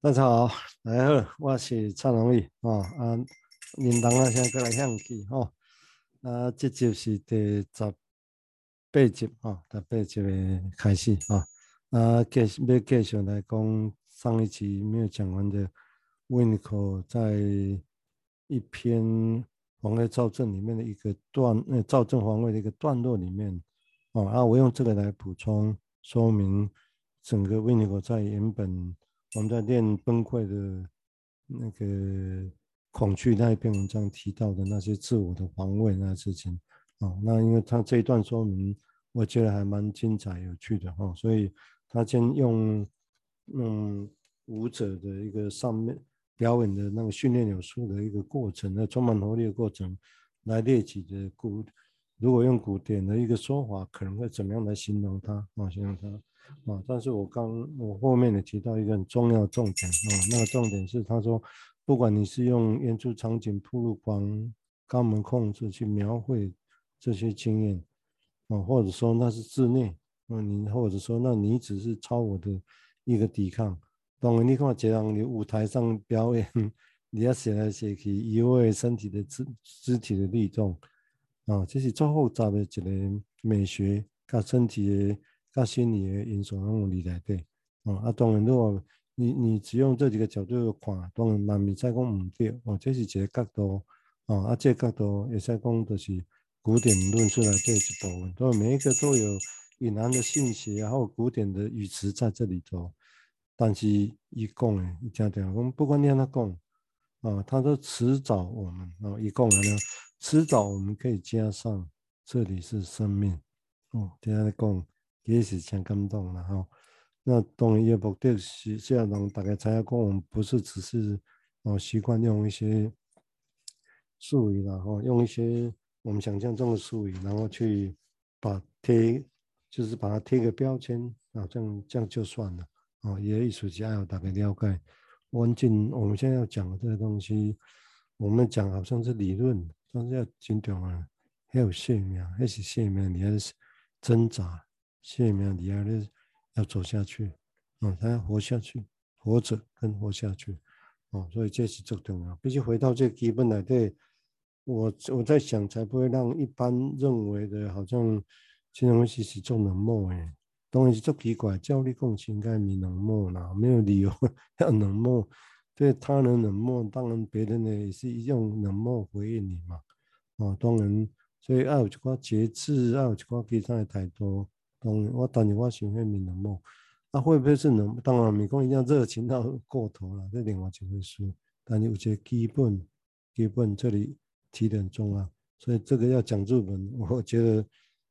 大家好，大家好，我是蔡荣义啊。啊，认同啊，现在过来向去哈。啊，这集是第十八集啊，第八集的开始啊。啊，继续要继续来讲上一集没有讲完的 winner 可在一篇防卫造证里面的一个段，呃，造证防卫的一个段落里面哦，啊，我用这个来补充说明整个 winner 可在原本。我们在练崩溃的那个恐惧那一篇文章提到的那些自我的防卫那事情啊，那因为他这一段说明，我觉得还蛮精彩有趣的哈，所以他先用嗯舞者的一个上面表演的那个训练有素的一个过程，那充满活力的过程来列举的古，如果用古典的一个说法，可能会怎么样来形容它啊？形容它。啊！但是我刚我后面也提到一个很重要的重点啊，那个重点是他说，不管你是用演出场景、铺路光、肛门控制去描绘这些经验啊，或者说那是自恋，啊，你或者说那你只是超我的一个抵抗。当然，你看这样你舞台上表演，你要写来写去，移位身体的肢肢体的律动啊，这是最复杂的一个美学跟身体。那心理的因素让你来对，哦，啊，当然，如果你你只用这几个角度看，当然慢慢再讲唔对，哦，这是一个角度，哦，啊，这个角度也在讲的是古典论述来这一部分，都每一个都有隐含的信息，然后古典的语词在这里头，但是一讲诶，一讲点讲，不管你让他讲，啊，他说迟早我们，啊，一讲完了，迟早我们可以加上这里是生命，哦，等下再也是挺感动的哈。那当然也目的是是要让大家知影讲，我们不是只是哦习惯用一些术语然后用一些我们想象中的术语，然后去把贴，就是把它贴个标签啊，这样这样就算了啊。也艺术家要大概了解，关键我们现在要讲的这个东西，我们讲好像是理论，但是要精准啊，还有生命，还是生命，你还是挣扎。生命你要要走下去，嗯，他要活下去，活着跟活下去，哦，所以这是最重要。必须回到这基本来对，我我在想，才不会让一般认为的，好像这种东西是做冷漠诶，东西做奇怪，教你共情该你冷漠啦，没有理由 要冷漠，对他人冷漠，当然别人呢也是一种冷漠回应你嘛，哦，当然，所以爱有一寡节制，爱有一寡其他的态度。当然，我当然我想很冷漠，啊，会不会是能？当然，美工一样热情到过头了，这另外一回事。但是有些基本，基本这里提点重要，所以这个要讲日本，我觉得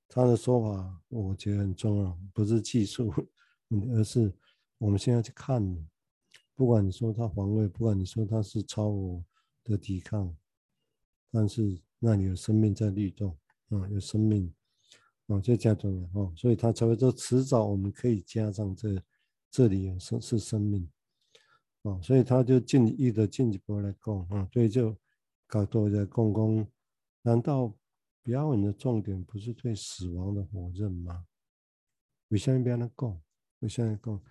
他的说法我觉得很重要，不是技术，而是我们现在去看，不管你说他防卫，不管你说他是超我的抵抗，但是那里有生命在律动，啊，有生命。哦，就加重了哦，所以他才会说迟早我们可以加上这这里有生是生命，哦，所以他就进一步进一步来讲啊，所以就搞多在讲讲，难道表演的重点不是对死亡的否认吗？为什么要那讲？为什么讲？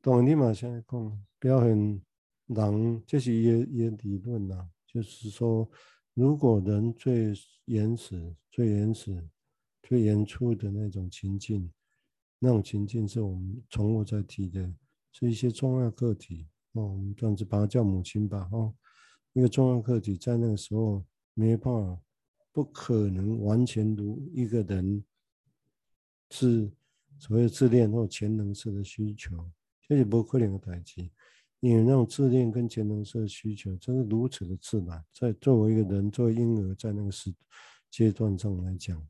当然你马上讲表演人，这是一个一个理论呐，就是说，如果人最原始、最原始。最原初的那种情境，那种情境是我们从我在提的，是一些重要课题哦。我们这样子把它叫母亲吧，哦，一个重要课题在那个时候没办法，不可能完全如一个人是所谓自恋或潜能式的需求，这是不可能的代志，因为那种自恋跟潜能式的需求，真是如此的自然，在作为一个人，作为婴儿，在那个时阶段上来讲。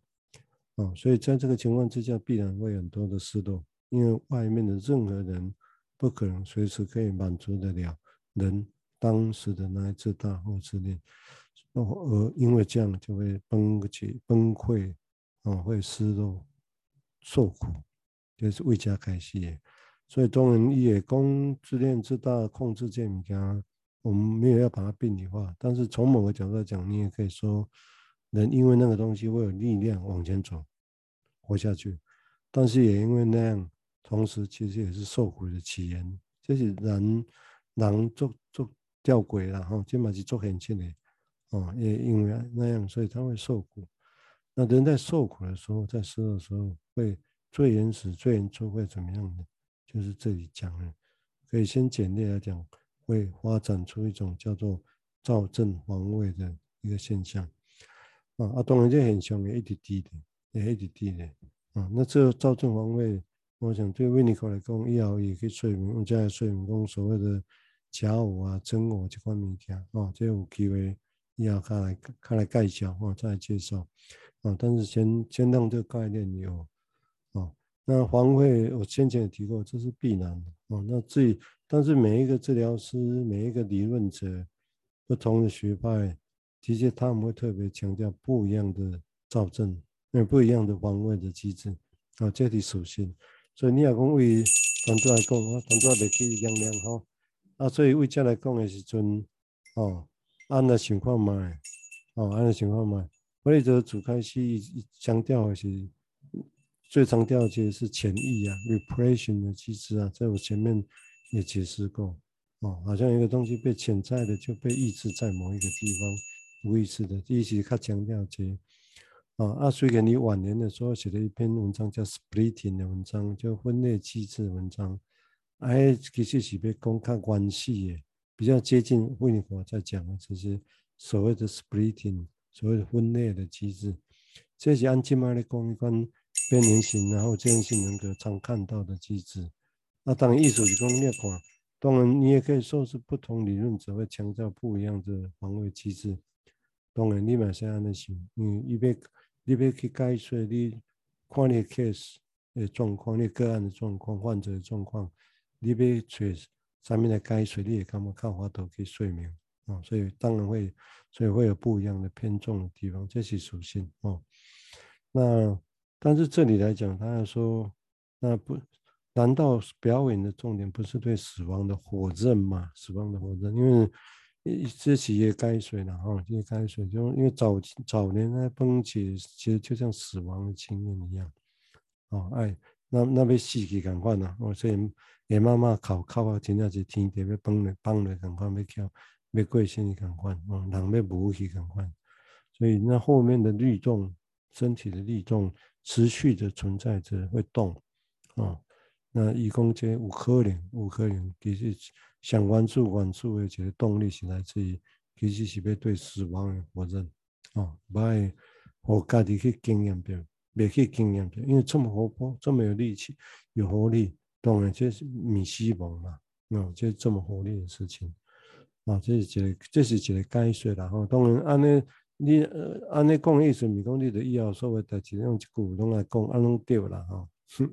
哦，所以在这个情况之下，必然会很多的失落，因为外面的任何人不可能随时可以满足得了人当时的那一次大或自恋，而因为这样就会崩溃、崩溃，啊，会失落、受苦，就是未加开始。所以当然也讲自恋自大控制这物件，我们没有要把它病理化，但是从某个角度来讲，你也可以说，人因为那个东西会有力量往前走。活下去，但是也因为那样，同时其实也是受苦的起源。这是人人做做吊诡了哈，这嘛是做现实的哦，也因为那样，所以他会受苦。那人在受苦的时候，在死的时候，会最原始、最原初会怎么样呢？就是这里讲的，可以先简略来讲，会发展出一种叫做躁症皇位的一个现象。啊啊，当然这现象也一直低的，也一直低的。啊，那这个躁症皇位，我想对维尼克来讲，以后也可以说明，我再来说明讲所谓的假我啊、真我这块物件。啊，这有机会以后看来看来介绍，啊，再来介绍。啊，但是先先让这个概念有，啊，那皇位我先前也提过，这是必然的，啊，那至于，但是每一个治疗师、每一个理论者、不同的学派，其实他们会特别强调不一样的造证，那不一样的皇位的机制，啊，这里属性，所以你要讲为团队来讲，我团队来去量量哈，啊，所以为这来讲的时阵，哦，按了情况买，哦，按了情况买。弗雷泽主开始强调的是最常调的其实是潜意啊，repression 的机制啊，在我前面也解释过哦，好像一个东西被潜在的就被抑制在某一个地方，无意识的，第一直他强调这啊，啊，所以你晚年的时候写了一篇文章叫 splitting 的文章，叫分裂机制文章，哎，其实是被公开关系的，比较接近维尼佛在讲的这些所谓的 splitting。所谓的分裂的机制，这是按今麦的讲一关变形性，然后渐进性人格常看到的机制。那当然艺术是讲你看，当然你也可以说是不同理论者会强调不一样的防卫机制。当然你嘛是安尼想，嗯，你要你要去解说你看你 case 的状况，你个案的状况，患者的状况，你要找上面的解说，你也干嘛看法都可以说明。哦，所以当然会，所以会有不一样的偏重的地方，这是属性哦。那但是这里来讲，他要说，那不，难道表演的重点不是对死亡的否认吗？死亡的否认，因为这企业该水了哈，这些该水就因为早早年那崩解，其实就像死亡的经验一样。哦，哎，那那边死去赶快呐，我所以也慢慢靠靠啊，真正是天地要崩了，崩了赶快要跳。玫瑰心理感官，哦，两边不去赶快，所以那后面的律动，身体的律动持续的存在着，会动，啊，那伊讲这五颗零，五颗零，其实想关注关注的这个动力是来自于，其实是要对死亡的否认，啊，不爱我家己去经验掉，别去经验掉，因为这么活泼，这么有力气，有活力，当然这是米西蒙嘛，啊，这这么活力的事情。啊，这是一个，这是一个解说啦。吼，当然，安尼你呃，安尼讲意思，咪讲你的以后所谓代志用一句拢来讲，安拢对啦，吼，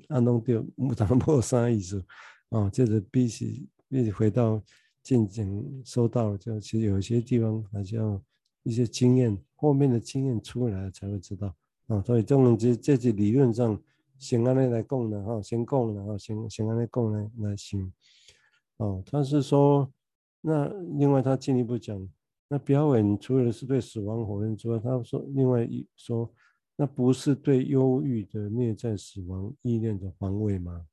安拢对，无当无啥意思。啊，这是必须必须回到进行收到了，就其实有些地方还是要一些经验，后面的经验出来才会知道。啊，所以这种这这是理论上先安尼来讲的，哈，先讲然后先先安尼讲来来行。哦，他是说。那另外，他进一步讲，那表演除了是对死亡否认之外，他说另外一说，那不是对忧郁的内在死亡意念的防卫吗？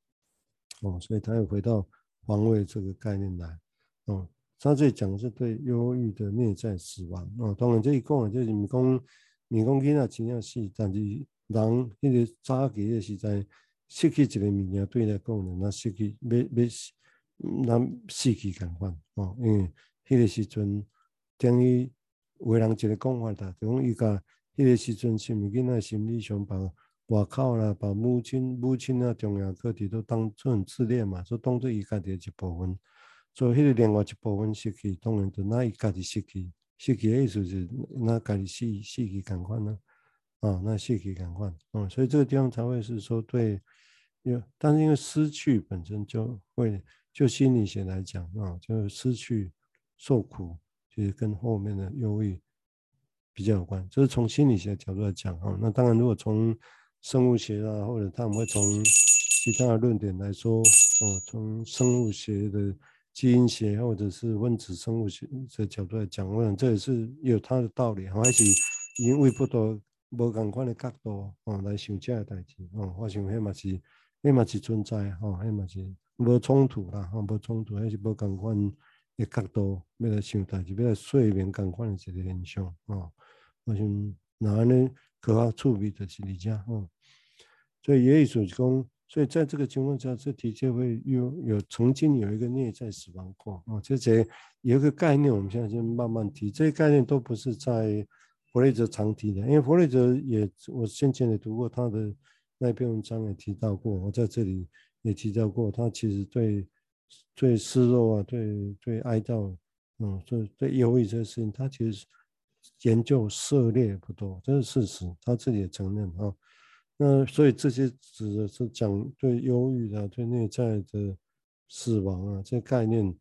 哦，所以他又回到防卫这个概念来。哦，他这里讲的是对忧郁的内在死亡。哦，当然这一讲就是你讲你讲囡仔真正是，但是人那个早期的是在失去一个物件，对来讲呢，那失去没没。咱死去共款哦，因为迄个时阵等于为人一个讲法的，就讲伊甲迄个时阵是毋是囡仔心理上把外口啦，把母亲母亲啊重要课题都当做很自恋嘛，所以当做伊家己一部分，所以迄个另外一部分失去，当然就那伊家己失去，失去的意思是那家己死死去共款呢，啊，那死去共款，嗯，所以这个地方才会是说对，因为但是因为失去本身就会。就心理学来讲啊，就失去受苦，其实跟后面的忧郁比较有关。这是从心理学角度来讲啊。那当然，如果从生物学啊，或者他们会从其他的论点来说，哦，从生物学的基因学或者是分子生物学的角度来讲，我想这也是有它的道理。还是因为不多无共款的角度哦来想这个代志哦，我想迄嘛是，迄嘛是存在哈，迄嘛是。无冲突啦，哈，无冲突，还是无共款的角度，要来想代志，要来睡眠更换的一个现象啊。我想哪呢？可靠触笔的是你家啊。所以也有说讲，所以在这个情况下，这的确会有有曾经有一个内在死亡过啊。这些有一个概念，我们现在就慢慢提，这些概念都不是在弗雷泽常提的，因为弗雷泽也我先前也读过他的那篇文章，也提到过，我在这里也提到过，他其实对对失落啊，对对哀悼，嗯，对对忧郁这些事情，他其实研究涉猎不多，这是事实，他自己也承认啊。那所以这些指的是讲对忧郁啊，对内在的死亡啊，这概念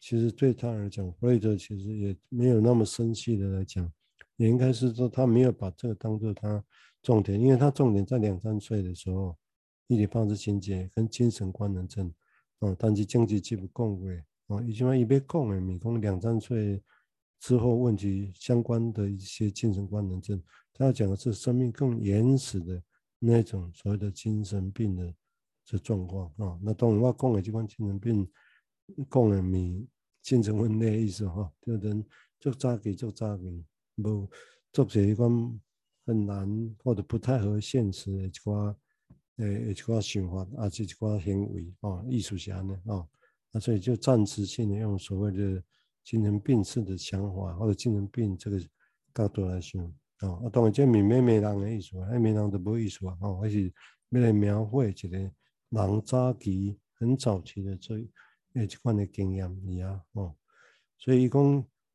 其实对他来讲，弗雷德其实也没有那么生气的来讲，也应该是说他没有把这个当做他重点，因为他重点在两三岁的时候，伊底帕斯情节跟精神官能症，哦，但是经济基不够位，哦，以前伊被讲的，米讲两三岁之后问题相关的一些精神官能症，他要讲的是生命更原始的。那种所谓的精神病的这状况啊，那当然我讲的这款精神病，讲的咪精神分裂意思哈，就人做早期做早期，无做些一款很难或者不太合现实的一寡诶一寡想法，啊，是一寡行为啊，艺术家呢啊，所以就暂时性的用所谓的精神病式的想法或者精神病这个角度来想。哦，啊，当然这缅缅人的意思啊，缅人就无意思啊，哦，还是要来描绘一个人早期很早期的这诶这款的经验尔啊，哦，所以伊讲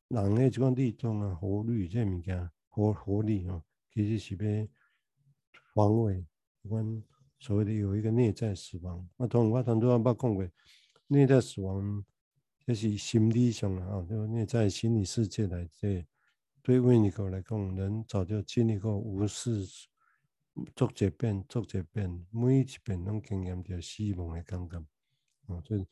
人诶这款律动啊、活力这物件、活活力哦，其实是要防卫这款所谓的有一个内在死亡。我同我头拄仔捌讲过，内在死亡这是心理上的啊，就内在心理世界来这。对维尼克来讲，人早就经历过无数做一遍、做一遍，每一遍拢经验着死亡的感觉。啊，所以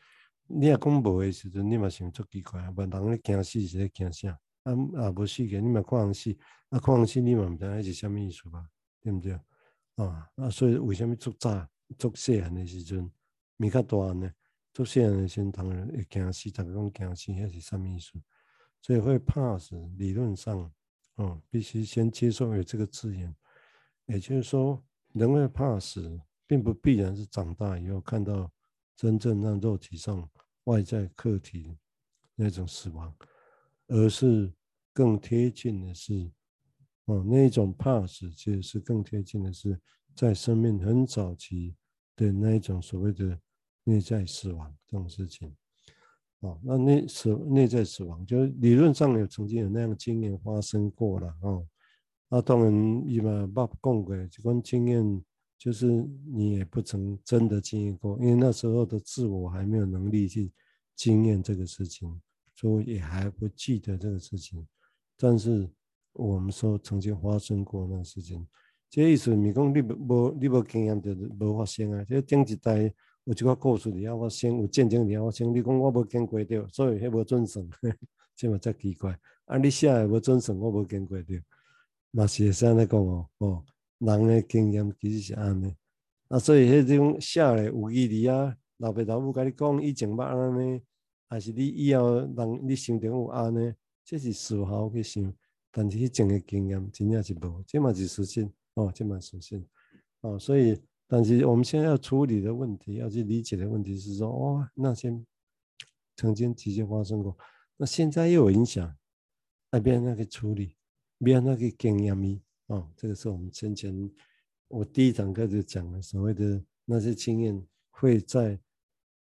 你若讲无的时阵，你嘛想足奇怪，别人咧惊死是咧惊啥？啊啊，无死个，你嘛看人死，啊看人死，你嘛毋知影是啥物意思吧？对毋对？啊啊，所以为什么做早、做细汉的时阵，咪较大呢？做细汉的时阵，当然会惊死，逐个拢惊死，迄是啥物意思？所以会怕死，理论上，哦，必须先接受有这个字眼，也就是说，人会怕死，并不必然是长大以后看到真正让肉体上外在客体那种死亡，而是更贴近的是，哦，那一种怕死其实是更贴近的是在生命很早期的那一种所谓的内在死亡这种事情。哦，那内死内在死亡，就是理论上有曾经有那样的经验发生过了哦。那当然，伊嘛捌讲过，这种经验就是你也不曾真的经历过，因为那时候的自我还没有能力去经验这个事情，所以也还不记得这个事情。但是我们说曾经发生过那事情，这意思你讲你无你无经验就无发生啊，这顶一代。有一个故事里啊，我先有见证里啊，我先你讲我无见过着，所以迄无准算，这嘛才奇怪。啊，你写诶无准算，我无见过着，嘛是会使安尼讲哦。哦，人诶经验其实是安尼。啊，所以迄种写诶有义理啊，老爸老母甲你讲以前捌安尼，还是你以后人你心中有安尼，这是事后去想。但是迄种诶经验真正是无，这嘛是事实。哦，这嘛是事实。哦，所以。但是我们现在要处理的问题，要去理解的问题是说，哦，那些曾经直接发生过，那现在又有影响，那边那个处理，边那个经验咪，哦，这个是我们先前我第一堂课就讲了，所谓的那些经验会在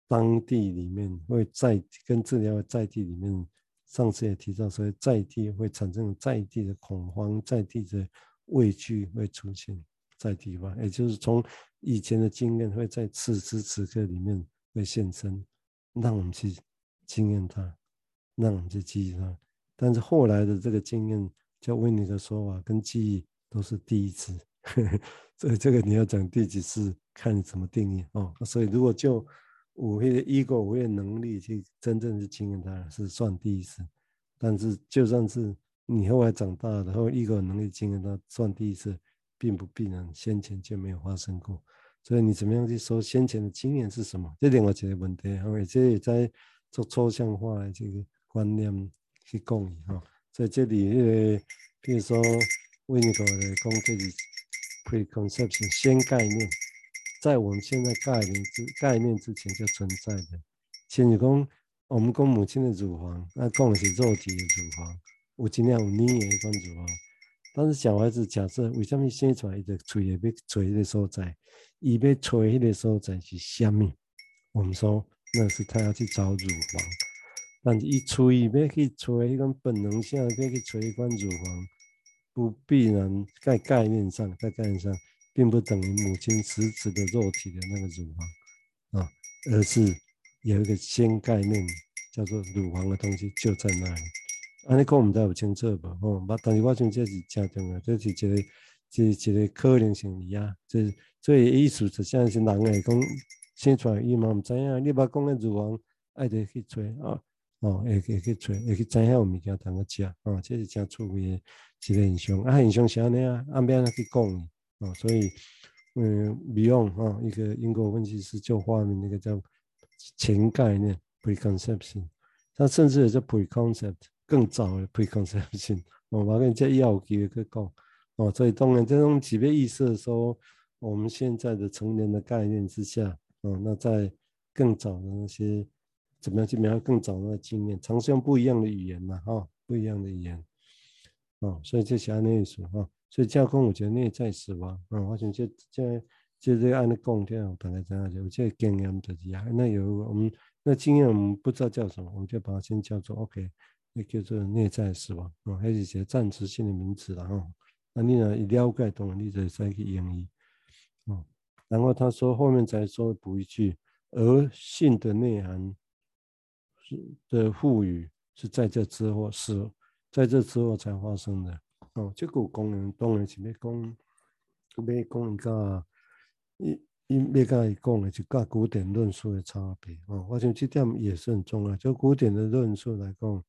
当地里面，会在跟治疗在地里面，上次也提到，所以在地会产生在地的恐慌，在地的畏惧会出现。在地方，也就是从以前的经验会在此时此刻里面会现身，让我们去经验它，让我们去记忆它。但是后来的这个经验，就维尼的说法跟记忆都是第一次，呵呵所以这个你要讲第几次，看你怎么定义哦。所以如果就我会 ego 我有能力去真正去经验它，是算第一次。但是就算是你后来长大了，然后 ego 能力经验它，算第一次。并不必然先前就没有发生过，所以你怎么样去说先前的经验是什么？这另外一个问题，而且也在做抽象化的这个观念去讲伊哈。在这里，那个比如说维尼口的讲这里 preconception 先概念，在我们现在概念之概念之前就存在的。先你讲，我们讲母亲的乳房，那讲的是肉体的乳房，有尽量有捏的一种乳房。但是小孩子假设为什么生出来的嘴也被嘴的所在，伊被吹的所在是虾米？我们说那是他要去找乳房，但是一吹要去吹一个本能性要去吹一款乳房，不必然在概念上，在概念上并不等于母亲实质的肉体的那个乳房啊，而是。有一个新概念，叫做乳房的东西就在那里。安尼讲，我们都有清楚吧？哦，但是我想这是正重要，这是一个，这是一个可能性而已。这所以意思实际上是人会讲生出来伊嘛毋知影，你把讲的乳房爱得去吹啊，哦，会会去吹，会去知影有物件通去食，哦，这是真趣味的一个现象。啊，现象是安尼啊，按边去讲哦，所以嗯，Beyond 哈，一个英国分析师就发明那个叫。前概念 preconception，它甚至也是 preconcept 更早的 preconception。我把跟这要给个讲哦，所以当然这种级别意识的时候，我们现在的成年的概念之下，哦，那在更早的那些怎么样去描述更早的经验，尝试用不一样的语言嘛，哈、不一样的语言，哦，所以这些那意思哈，所以教工我觉得内在死亡，啊，我想这这。就是按那讲掉，大概这样子。我这个经验就是啊，那有我们那经验，我们不知道叫什么，我们就把它先叫做 OK，那叫做内在死亡啊，还是一些暂时性的名词了哈。那你呢，一了解懂了，你就再去演绎。哦，然后他说后面再说补一句，而性的内涵是的赋予是在这之后是在这之后才发生的。哦，这个功能当然是要讲，要讲一个。伊伊要甲伊讲的，就甲古典论述的差别哦。我想这点也是很重要。就古典的论述来讲，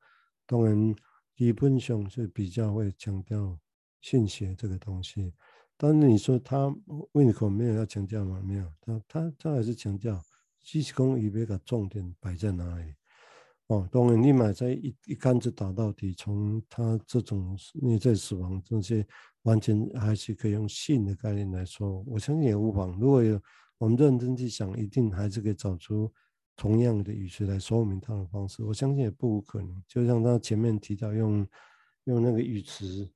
当然基本上是比较会强调性学这个东西。但是你说他维尼口没有要强调吗？没有，他他他还是强调，只是讲伊要甲重点摆在哪里。哦，当然你买在一一竿子打到底，从他这种内在死亡这些。完全还是可以用性的概念来说，我相信也无妨。如果有我们认真去想，一定还是可以找出同样的语词来说明他的方式。我相信也不无可能。就像他前面提到用用那个语词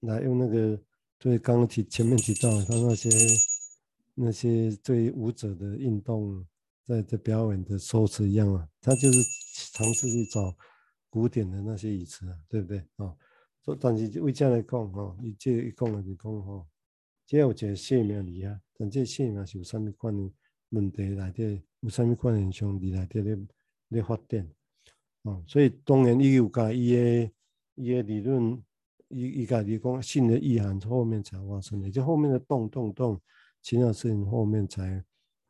来用那个对刚刚提前面提到他那些那些对舞者的运动在在表演的说辞一样啊，他就是尝试去找古典的那些语词啊，对不对啊？所以，但是为这样来讲吼，伊这一讲就是讲吼，这有一个生命力啊，但这生命是有啥物款的问题内底，有啥物款现象伫内底咧咧发展，哦，所以当然伊有甲伊的伊的理论，伊伊家己讲性的意涵后面才发生的，就后面的动动动，其他事情后面才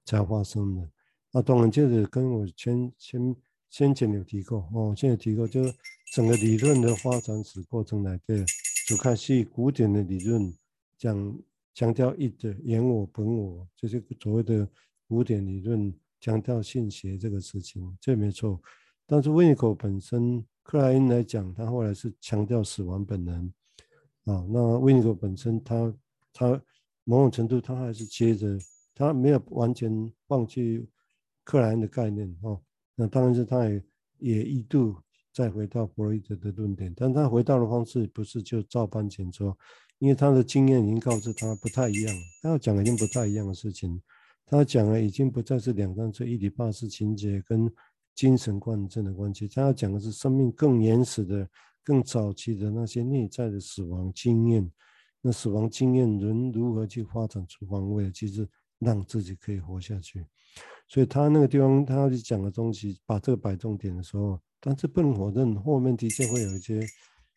才发生的。啊，当然就是跟我前前。先前有提过哦，现在提过，就是整个理论的发展史过程来的，就开始古典的理论讲强调一的言我本我，就是所谓的古典理论强调性学这个事情，这没错。但是维尼口本身，克莱因来讲，他后来是强调死亡本能啊。那维尼口本身他，他他某种程度他还是接着，他没有完全放弃克莱恩的概念哦。那当然是，他也也一度再回到弗洛伊德的论点，但他回到的方式不是就照搬前说，因为他的经验已经告诉他不太一样，他要讲的已经不太一样的事情，他讲的已经不再是两三岁伊底帕斯情节跟精神官能症的关系，他要讲的是生命更原始的、更早期的那些内在的死亡经验，那死亡经验人如何去发展出防卫，其实让自己可以活下去。所以他那个地方，他要去讲的东西，把这个摆重点的时候，但是不能否认，后面的确会有一些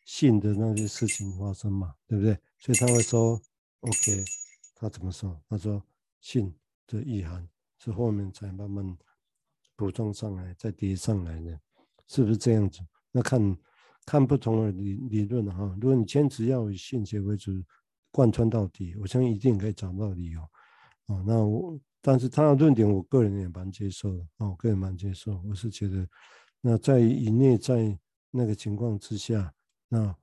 性的那些事情发生嘛，对不对？所以他会说，OK，他怎么说？他说性的意涵是后面才慢慢补充上来，再叠上来的，是不是这样子？那看看不同的理理论哈，如果你坚持要以性学为主，贯穿到底，我相信一定可以找到理由。哦，那我。但是他的论点，我个人也蛮接受的，哦，我个人蛮接受。我是觉得那在以内在那个情况之下，那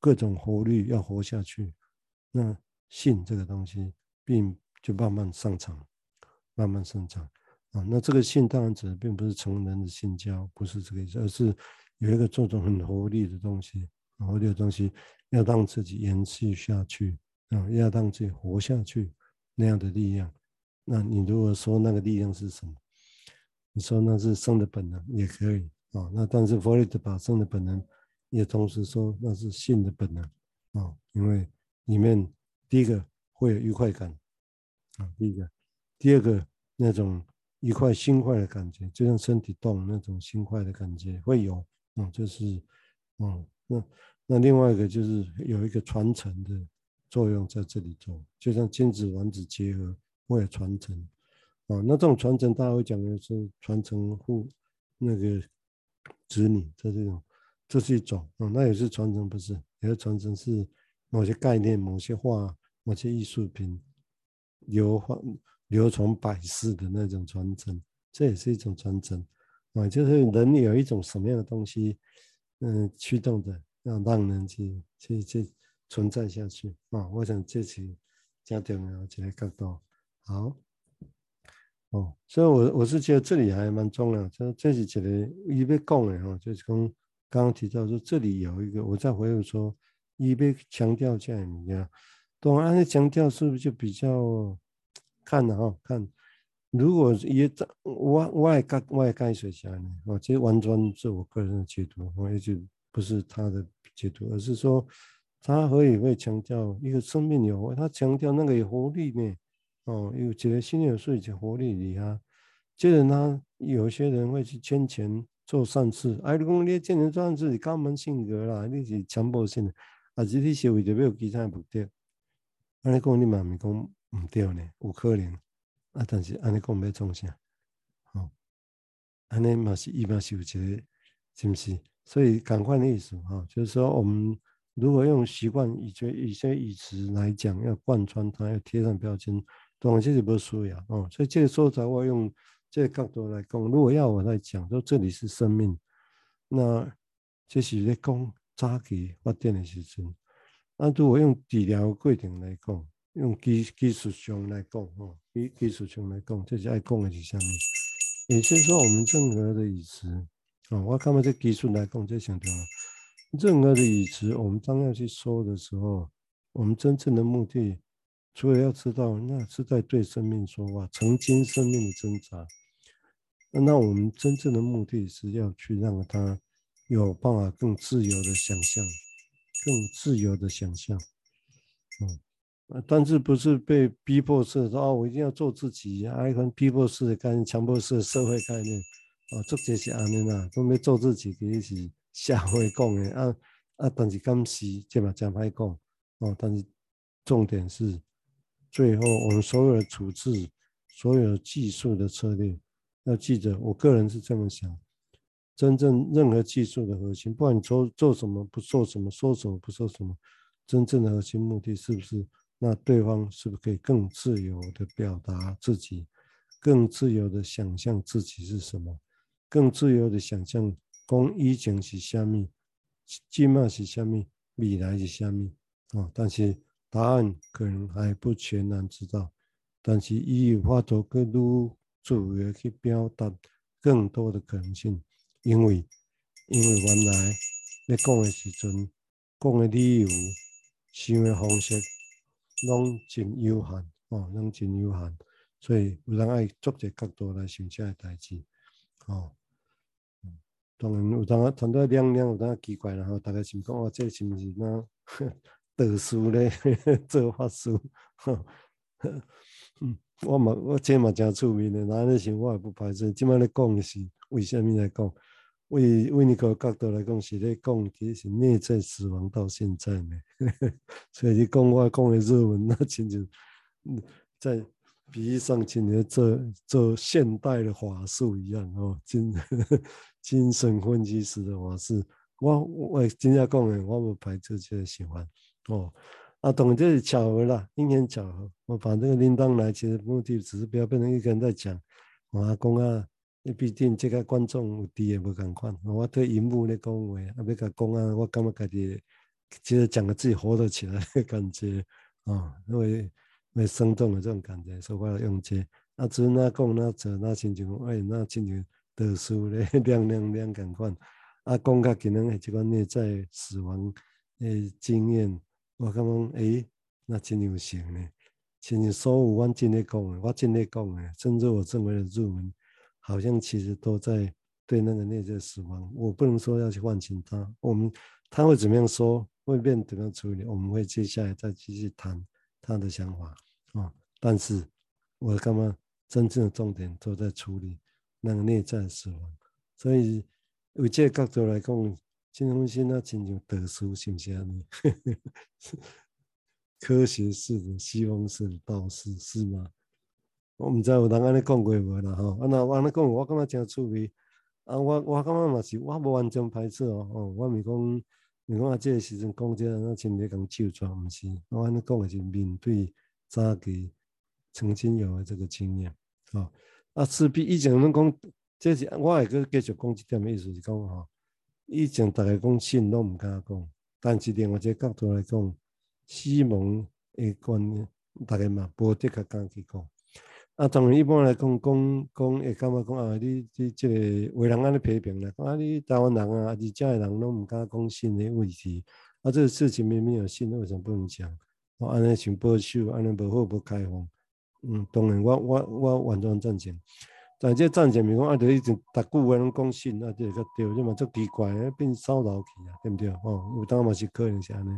各种活力要活下去，那性这个东西并就慢慢上场，慢慢生长啊。那这个性当然指的并不是成人的性交，不是这个意思，而是有一个这种很活力的东西，活力的东西要让自己延续下去啊，要让自己活下去那样的力量。那你如果说那个力量是什么？你说那是生的本能也可以啊。那但是佛利德把生的本能也同时说那是性的本能啊，因为里面第一个会有愉快感啊，第一个，第二个那种愉快心快的感觉，就像身体动那种心快的感觉会有啊，就是嗯，那那另外一个就是有一个传承的作用在这里做，就像精子卵子结合。会传承啊，那这种传承，大家会讲的是传承父那个子女，这这种，这是一种啊，那也是传承，不是？也是传承是某些概念、某些话、某些艺术品流传流传百世的那种传承，这也是一种传承啊，就是人有一种什么样的东西，嗯，驱动的，让让人去去去存在下去啊。我想这是加点了这个角度。好，哦，所以我，我是觉得这里还蛮重要。这这是觉得一边讲的哈，就是刚刚刚提到说，这里有一个，我再回忆说，一边强调这样一样，当然，那强调是不是就比较看的哈？看，如果也我我也干我也该说下呢，哦，这完全是我个人的解读，我也就不是他的解读，而是说，他可以会强调一个生命有，他强调那个有活力呢。哦，有觉得心里有睡一活力里啊。接着呢，有些人会去圈钱做善事。哎，你讲你圈钱做善事是刚门性格啦，你是强迫性的，啊，是你社会就没有其他的目的。安尼讲你嘛咪讲唔对呢，有可能。啊，但是安尼讲要创啥？哦，安尼嘛是伊嘛是有一个，是不是？所以赶快的意思哈，就是说我们如果用习惯以这一些语词来讲，要贯穿它，要贴上标签。当然，这是不需要哦，所以这个说在我用这个角度来讲，如果要我来讲，说这里是生命，那这是在讲早期发电的时阵。那如果用治疗过程来讲，用技技术上来讲，哦，技技术上来讲，这是爱讲的是什么？也就是说，我们任何的语词，啊，我看到这技术来讲，这强调任何的语词，我们当要去说的时候，我们真正的目的。除了要知道，那是在对生命说话，曾经生命的挣扎。那我们真正的目的是要去让他有办法更自由的想象，更自由的想象。嗯，但是不是被逼迫式说哦，我一定要做自己啊？一个逼迫式的概念，强迫式的社会概念啊，这些是安尼啦，都没做自己，其实是社会讲的啊啊，但是今时这嘛真歹讲哦，但是重点是。最后，我们所有的处置，所有的技术的策略，要记得，我个人是这么想：真正任何技术的核心，不管你做做什么，不做什么，说什么，不说什么，真正的核心目的是不是？那对方是不是可以更自由的表达自己，更自由的想象自己是什么，更自由的想象，讲以前是虾米，今嘛是虾米，未来是虾米啊？但是。答案可能还不全然知道，但是伊有法度更愈自由去表达更多的可能性，因为因为原来要讲的时阵，讲的理由、想的方式，拢真有限哦，拢真有限，所以有人爱做这角度来想这个代志哦。当然有当啊，谈到亮亮有当奇怪然后大家想讲哦，这是不是那？特殊咧，做法术，嗯，我嘛，我这嘛真出名的，哪里想我也不排斥。今麦咧讲的是为什么来讲？为为你个角度来讲是咧讲，其实是内在死亡到现在呢。所以你讲我讲的日文，那亲像在比喻上，亲像做做现代的法术一样哦，精 精神分析师的法术。我我真正讲诶，我不排斥这个想法。哦，啊，懂这是巧合啦，因缘巧合。我把这个铃铛来，其实目的只是不要变成一个人在讲。我阿公啊，你毕竟这个观众有伫诶无共款，我对荧幕咧讲话，啊要甲讲啊，我感觉家己其实讲个自己活得起来的感觉啊，因为会生动的这种感觉，所以我用这个。啊，只那讲那做那亲像，哎，那亲像特殊咧，亮亮亮共款。啊，讲较可能诶，即个内在死亡诶经验，我感觉哎，那真有型呢。其实所有我真咧讲诶，我真咧讲诶，甚至我认为的入门，好像其实都在对那个内在死亡。我不能说要去唤醒他，我们他会怎么样说，会变怎么样处理，我们会接下来再继续谈他的想法啊。但是我感觉真正的重点都在处理那个内在死亡，所以。为这个角度来讲，金红心那亲像特殊，是不是啊？科学式的西方式的道士是吗？我唔知有人安尼讲过无啦吼。啊那我安尼讲，我感觉真趣味。啊，我我感觉嘛是，我无完全排斥哦。哦，我咪讲，咪讲啊，这个时阵讲这个，那亲在讲救状，毋是。我安尼讲的是面对早期曾经有的这个经验。哦，啊，势必以前拢讲。这是我会搁继续讲一点意思是讲吼，以前大家讲信拢毋敢讲，但是另外一个角度来讲，死亡诶观念，大家嘛无得较敢去讲。啊，当然一般来讲，讲讲会感觉讲啊，你你即个为人安尼批评啦，啊，你台湾人啊，啊，而遮诶人拢毋敢讲信诶问题。啊，这个事情明明有信，为什么不能讲？我安尼想保守，安尼无好无开放。嗯，当然我我我完全赞成。但这战前咪讲啊，着已经逐句话拢讲信啊，这个对，这嘛足奇怪，变骚扰去啊，对毋对？哦，有当嘛是可能是安尼。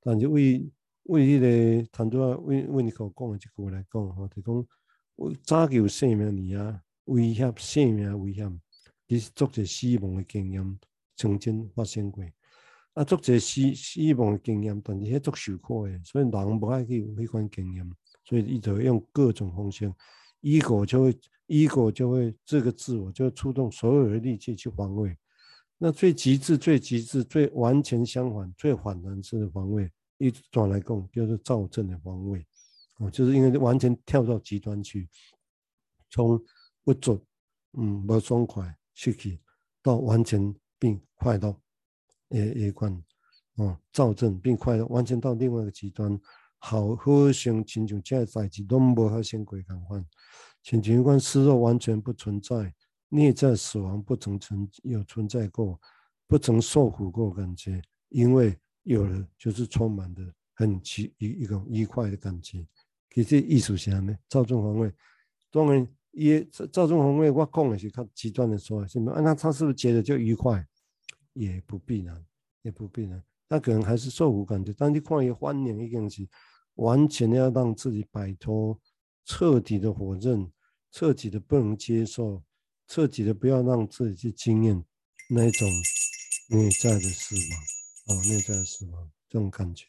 但是为为迄个谈主啊，为为你所讲的一句话来讲吼，就讲早就生命里啊，威胁生命危险，其实足侪死亡诶经验曾经发生过。啊，足侪死死亡诶经验，但是迄足受苦诶，所以人无爱去有迄款经验，所以伊就用各种方式，伊个就会。Ego 就会这个自我就会出动所有的力气去防卫，那最极致、最极致、最完全相反、最反人式的防卫，一转来讲就是躁症的防卫，哦，就是因为完全跳到极端去，从不准、嗯，不爽快、失去，到完全并快到也也关，哦，躁症并快到完全到另外一个极端，好好像亲像这代志拢无发生过共款。请尽管尸肉完全不存在，内在死亡不曾存有存在过，不曾受苦过感觉，因为有了就是充满的很奇一一种愉快的感觉。其实艺术上呢，躁症防卫，当然也躁症防卫，我讲的是较极端的说什么啊，那他是不是觉得就愉快？也不必然，也不必然，他可能还是受苦感觉。但你看伊欢迎一件事，完全要让自己摆脱彻底的否认。彻底的不能接受，彻底的不要让自己去经验那种内在的死亡，哦，内在的死亡这种感觉，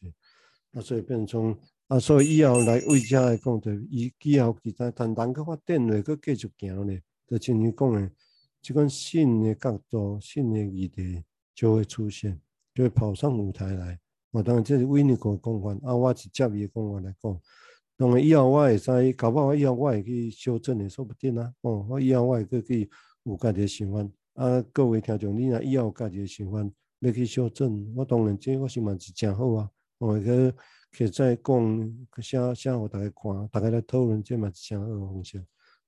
啊，所以变成啊，所以以后来为家来讲，就以以后其他但人格发展的，佮继续行咧，就像你讲的，这款新的角度、新的议题就会出现，就会跑上舞台来。我当然这是维尼哥讲法，啊，我是接伊讲法来讲。当然以后我会使，搞不好以后我会去修正的，说不定啊。哦，我以后我会去去有家己的想法。啊，各位听众，你若以后有家己的想法要去修正，我当然这我想嘛是真好啊。我去去再讲，去写写互大家看，大家来讨论，这嘛是真好的方式。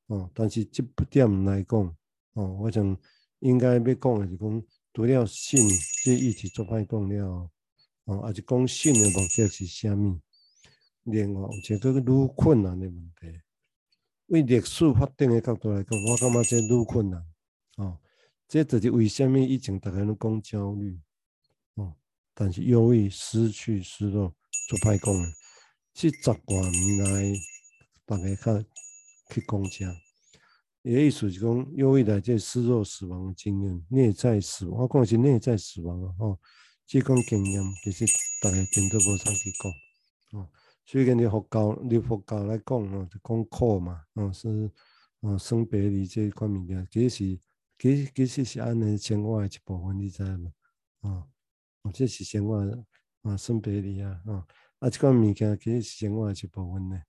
哦，但是这不点来讲，哦，我想应该要讲的是讲，除了信这议题做歹讲了，哦，啊是讲信的目的是啥物？另外，有一个愈困难的问题，为历史发展的角度来讲，我感觉这愈困难。哦，这就是为什么以前大家拢讲焦虑，哦，但是由于、失去、失落，做歹讲了。这十多年来，大家较去讲这，伊个意思是讲，由于来这失落、死亡的经验，内在死亡，我讲是内在死亡啊，哦，这种经验其实大家真都无啥去讲，哦。所以跟你佛教，你佛教来讲哦，就讲苦嘛，哦是，哦生别离这一块物件，其实是，其其实是安尼生活的一部分，你知吗？哦，哦这是生活的，啊生别离啊，哦啊这块物件其实是生活的一部分呢，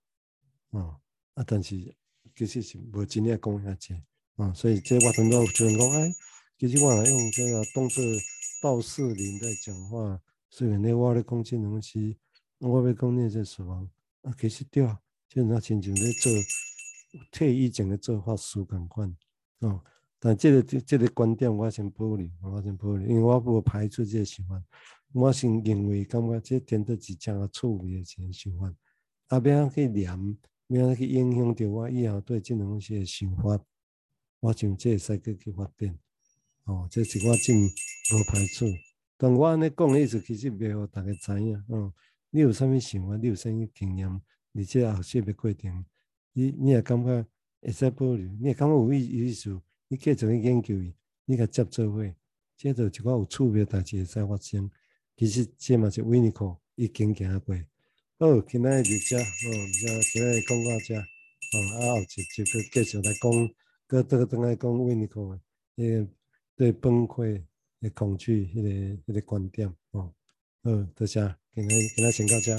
哦啊但是其实是无真正讲遐济，哦，所以这我很多就讲，哎，其实我用这个动作道士灵在讲话，所以呢，我咧讲这东西，我要讲那些死亡啊，其实对啊，就那亲像咧做退役前的做法师同款哦。但这个这这个观点我先保留，我先保留，因为我无排除这个想法，我先认为感觉这真的是真趣味的一个想法，啊，不要去念，不要去影响到我以后对这东西的想法。我想这会使去去发展，哦，这是我真无排除。但我安尼讲的意思，其实袂互大家知影。哦，你有啥物想法？你有啥物经验？而且后续的过程，你你也感觉会使保留？你也感觉有意有意思？你继续去研究伊，你甲接做伙，这就一寡有趣味的代志会使发生。其实这嘛是维尼科已经行过。好，今仔日遮，哦，遮今仔日讲到遮，哦，啊后就就去继续来讲。搁倒转来讲，维尼科诶，对崩溃诶恐惧迄个迄个观点哦，嗯，大家给他给他请到家。